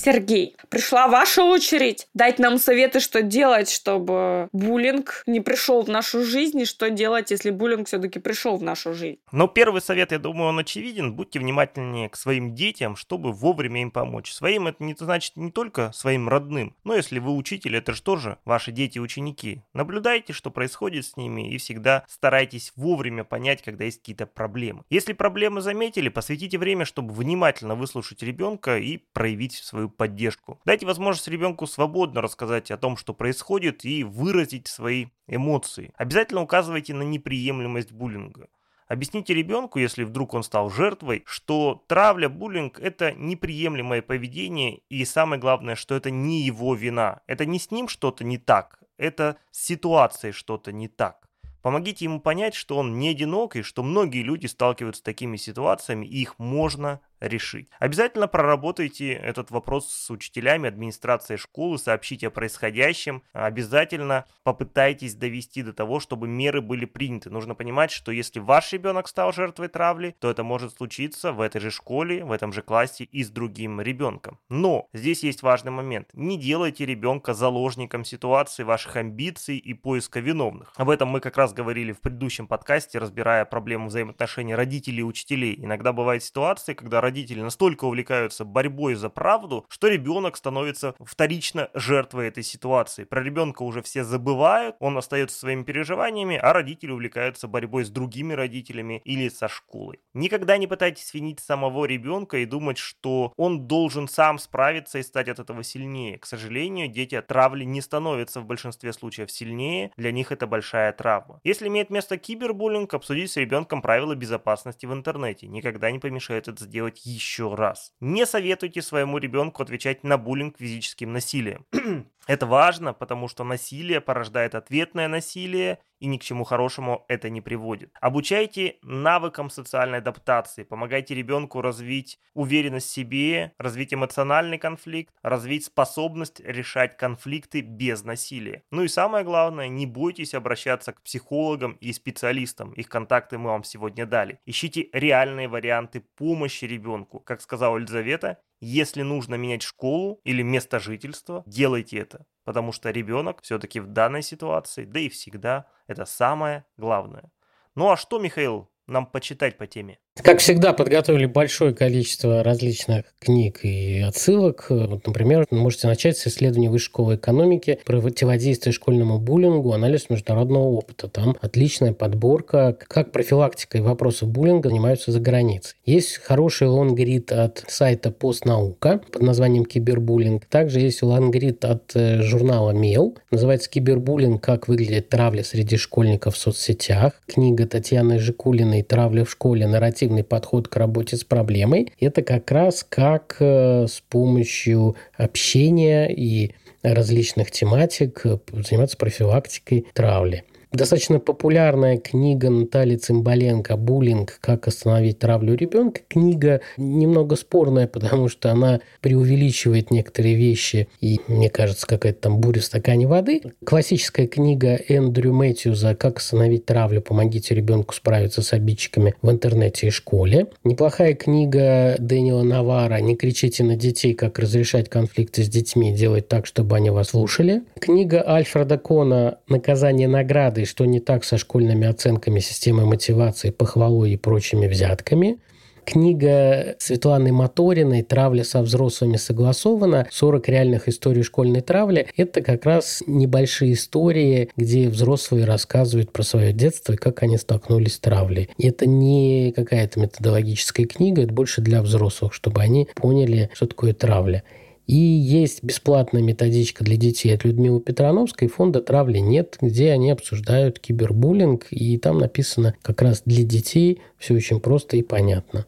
Сергей, пришла ваша очередь дать нам советы, что делать, чтобы буллинг не пришел в нашу жизнь, и что делать, если буллинг все-таки пришел в нашу жизнь. Но первый совет, я думаю, он очевиден. Будьте внимательнее к своим детям, чтобы вовремя им помочь. Своим это не значит не только своим родным, но если вы учитель, это же тоже ваши дети-ученики. Наблюдайте, что происходит с ними, и всегда старайтесь вовремя понять, когда есть какие-то проблемы. Если проблемы заметили, посвятите время, чтобы внимательно выслушать ребенка и проявить свою поддержку. Дайте возможность ребенку свободно рассказать о том, что происходит, и выразить свои эмоции. Обязательно указывайте на неприемлемость буллинга. Объясните ребенку, если вдруг он стал жертвой, что травля, буллинг – это неприемлемое поведение, и самое главное, что это не его вина. Это не с ним что-то не так, это с ситуацией что-то не так. Помогите ему понять, что он не одинок и что многие люди сталкиваются с такими ситуациями, и их можно решить. Обязательно проработайте этот вопрос с учителями, администрацией школы, сообщите о происходящем. Обязательно попытайтесь довести до того, чтобы меры были приняты. Нужно понимать, что если ваш ребенок стал жертвой травли, то это может случиться в этой же школе, в этом же классе и с другим ребенком. Но здесь есть важный момент. Не делайте ребенка заложником ситуации, ваших амбиций и поиска виновных. Об этом мы как раз говорили в предыдущем подкасте, разбирая проблему взаимоотношений родителей и учителей. Иногда бывают ситуации, когда родители настолько увлекаются борьбой за правду, что ребенок становится вторично жертвой этой ситуации. Про ребенка уже все забывают, он остается своими переживаниями, а родители увлекаются борьбой с другими родителями или со школой. Никогда не пытайтесь винить самого ребенка и думать, что он должен сам справиться и стать от этого сильнее. К сожалению, дети от травли не становятся в большинстве случаев сильнее, для них это большая травма. Если имеет место кибербуллинг, обсудить с ребенком правила безопасности в интернете. Никогда не помешает это сделать еще раз. Не советуйте своему ребенку отвечать на буллинг физическим насилием. Это важно, потому что насилие порождает ответное насилие, и ни к чему хорошему это не приводит. Обучайте навыкам социальной адаптации, помогайте ребенку развить уверенность в себе, развить эмоциональный конфликт, развить способность решать конфликты без насилия. Ну и самое главное, не бойтесь обращаться к психологам и специалистам. Их контакты мы вам сегодня дали. Ищите реальные варианты помощи ребенку. Как сказала Елизавета, если нужно менять школу или место жительства, делайте это, потому что ребенок все-таки в данной ситуации, да и всегда, это самое главное. Ну а что, Михаил, нам почитать по теме? Как всегда, подготовили большое количество различных книг и отсылок. Вот, например, можете начать с исследования высшей школы экономики, противодействие школьному буллингу, анализ международного опыта. Там отличная подборка, как профилактикой вопросов буллинга занимаются за границей. Есть хороший лонгрид от сайта «Постнаука» под названием «Кибербуллинг». Также есть лонгрид от э, журнала «Мел». Называется «Кибербуллинг. Как выглядит травля среди школьников в соцсетях». Книга Татьяны Жикулиной «Травля в школе. Нарратив креативный подход к работе с проблемой, это как раз как э, с помощью общения и различных тематик э, заниматься профилактикой травли. Достаточно популярная книга Натальи Цымбаленко «Буллинг. Как остановить травлю ребенка». Книга немного спорная, потому что она преувеличивает некоторые вещи, и, мне кажется, какая-то там буря в стакане воды. Классическая книга Эндрю Мэтьюза «Как остановить травлю. Помогите ребенку справиться с обидчиками в интернете и школе». Неплохая книга Дэниела Навара «Не кричите на детей. Как разрешать конфликты с детьми. Делать так, чтобы они вас слушали». Книга Альфреда Кона «Наказание награды и что не так со школьными оценками, системой мотивации, похвалой и прочими взятками. Книга Светланы Моториной «Травля со взрослыми согласована. 40 реальных историй школьной травли» – это как раз небольшие истории, где взрослые рассказывают про свое детство и как они столкнулись с травлей. И это не какая-то методологическая книга, это больше для взрослых, чтобы они поняли, что такое травля. И есть бесплатная методичка для детей от Людмилы Петрановской, фонда «Травли нет», где они обсуждают кибербуллинг, и там написано как раз для детей все очень просто и понятно.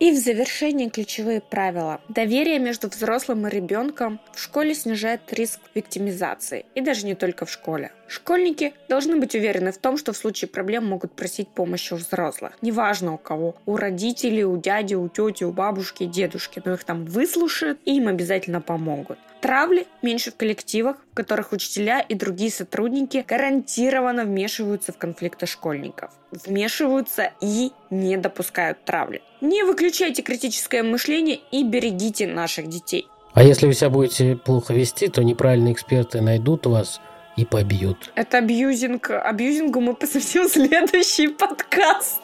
И в завершение ключевые правила. Доверие между взрослым и ребенком в школе снижает риск виктимизации. И даже не только в школе. Школьники должны быть уверены в том, что в случае проблем могут просить помощи у взрослых. Неважно у кого. У родителей, у дяди, у тети, у бабушки, дедушки. Но их там выслушают и им обязательно помогут. Травли меньше в коллективах, в которых учителя и другие сотрудники гарантированно вмешиваются в конфликты школьников. Вмешиваются и не допускают травли. Не выключайте критическое мышление и берегите наших детей. А если вы себя будете плохо вести, то неправильные эксперты найдут вас и побьют. Это абьюзинг. Абьюзингу мы посвятим следующий подкаст.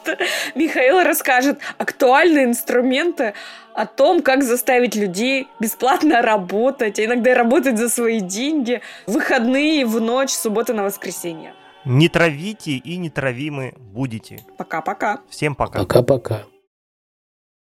Михаил расскажет актуальные инструменты о том, как заставить людей бесплатно работать, а иногда работать за свои деньги, в выходные, в ночь, в субботу на воскресенье. Не травите и не травимы будете. Пока-пока. Всем пока. Пока-пока.